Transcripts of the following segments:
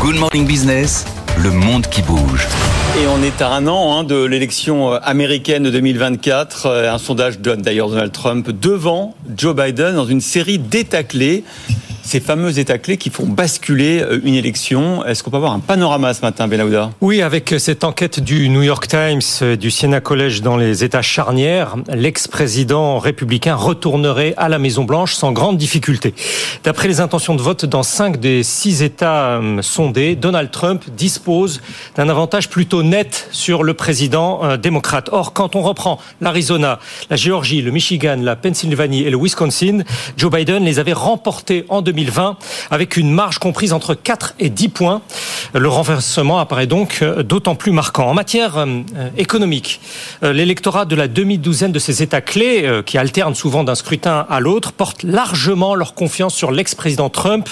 Good Morning Business, le monde qui bouge. Et on est à un an hein, de l'élection euh, américaine de 2024. Euh, un sondage donne d'ailleurs Donald Trump devant Joe Biden dans une série d'états ces fameux états clés qui font basculer euh, une élection. Est-ce qu'on peut avoir un panorama ce matin, Benahouda Oui, avec cette enquête du New York Times, du Siena College dans les États charnières, l'ex-président républicain retournerait à la Maison-Blanche sans grande difficulté. D'après les intentions de vote dans cinq des six États euh, sondés, Donald Trump dispose d'un avantage plutôt net sur le président euh, démocrate. Or, quand on reprend l'Arizona, la Géorgie, le Michigan, la Pennsylvanie et le Wisconsin, Joe Biden les avait remportés en 2000 2020 avec une marge comprise entre 4 et 10 points. Le renversement apparaît donc euh, d'autant plus marquant. En matière euh, économique, euh, l'électorat de la demi-douzaine de ces États clés, qui alternent souvent d'un scrutin à l'autre, porte largement leur confiance sur l'ex-président Trump.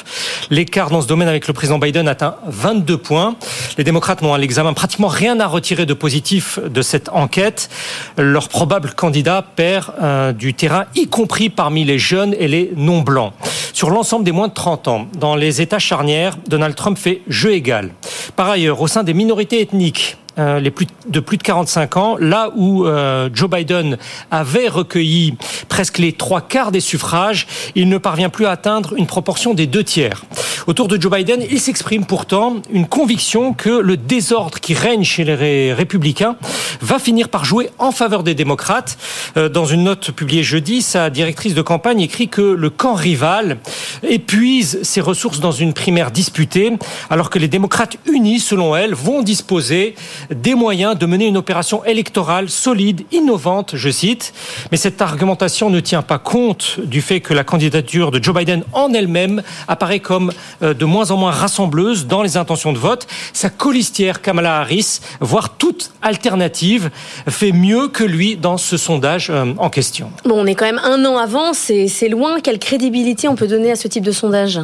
L'écart dans ce domaine avec le président Biden atteint 22 points. Les démocrates n'ont à l'examen pratiquement rien à retirer de positif de cette enquête. Leur probable candidat perd du terrain, y compris parmi les jeunes et les non-blancs. Sur l'ensemble des moins de 30 ans, dans les États charnières, Donald Trump fait jeu égal. Par ailleurs, au sein des minorités ethniques, euh, les plus de plus de 45 ans, là où euh, Joe Biden avait recueilli presque les trois quarts des suffrages, il ne parvient plus à atteindre une proportion des deux tiers. Autour de Joe Biden, il s'exprime pourtant une conviction que le désordre qui règne chez les républicains va finir par jouer en faveur des démocrates. Euh, dans une note publiée jeudi, sa directrice de campagne écrit que le camp rival épuise ses ressources dans une primaire disputée, alors que les démocrates unis, selon elle, vont disposer des moyens de mener une opération électorale solide, innovante, je cite. Mais cette argumentation ne tient pas compte du fait que la candidature de Joe Biden en elle-même apparaît comme euh, de moins en moins rassembleuse dans les intentions de vote. Sa colistière Kamala Harris, voire toute alternative, fait mieux que lui dans ce sondage euh, en question. Bon, on est quand même un an avant, c'est loin. Quelle crédibilité on peut donner à ce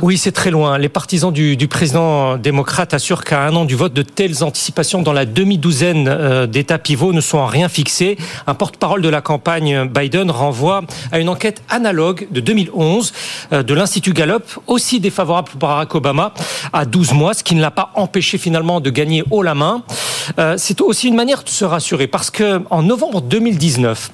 Oui, c'est très loin. Les partisans du, du président démocrate assurent qu'à un an du vote, de telles anticipations dans la demi douzaine euh, d'États pivots ne sont en rien fixés. Un porte-parole de la campagne Biden renvoie à une enquête analogue de 2011 euh, de l'Institut Gallup, aussi défavorable pour Barack Obama, à 12 mois, ce qui ne l'a pas empêché finalement de gagner haut la main. Euh, c'est aussi une manière de se rassurer parce que novembre 2019,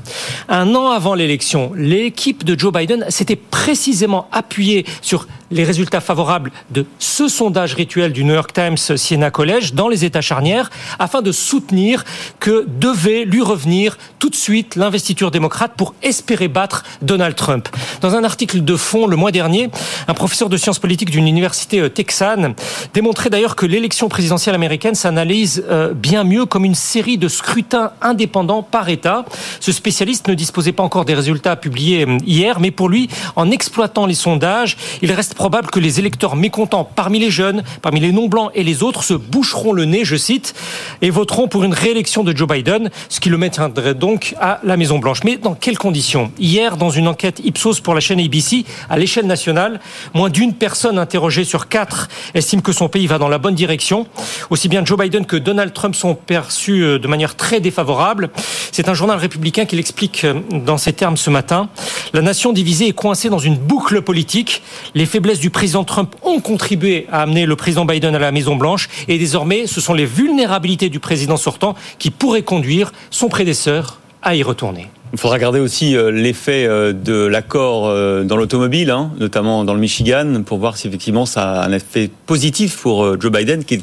un an avant l'élection, l'équipe de Joe Biden s'était précisément appuyée sur les résultats favorables de ce sondage rituel du New York Times Siena College dans les États charnières afin de soutenir que devait lui revenir tout de suite l'investiture démocrate pour espérer battre Donald Trump. Dans un article de fond le mois dernier, un professeur de sciences politiques d'une université euh, texane démontrait d'ailleurs que l'élection présidentielle américaine s'analyse euh, bien mieux comme une série de scrutins indépendants par État. Ce spécialiste ne disposait pas encore des résultats publiés euh, hier, mais pour lui, en exploitant les sondages, il reste probable que les électeurs mécontents parmi les jeunes, parmi les non-blancs et les autres se boucheront le nez, je cite, et voteront pour une réélection de Joe Biden, ce qui le maintiendrait donc à la Maison-Blanche. Mais dans quelles conditions? Hier, dans une enquête Ipsos pour la chaîne ABC, à l'échelle nationale, moins d'une personne interrogée sur quatre estime que son pays va dans la bonne direction. Aussi bien Joe Biden que Donald Trump sont perçus euh, de manière très défavorable. C'est un journal républicain qui l'explique euh, dans ces termes ce matin. La nation divisée est coincée dans une boucle politique. Les faiblesses du président Trump ont contribué à amener le président Biden à la Maison Blanche et désormais ce sont les vulnérabilités du président sortant qui pourraient conduire son prédécesseur à y retourner. Il faudra regarder aussi euh, l'effet euh, de l'accord euh, dans l'automobile, hein, notamment dans le Michigan, pour voir si effectivement ça a un effet positif pour Joe Biden, qui,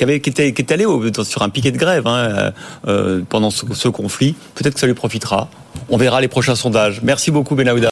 avait, était, est allé sur un piquet de grève hein, pendant ce, ce conflit. Peut-être que ça lui profitera. On verra les prochains sondages. Merci beaucoup, Benahouda.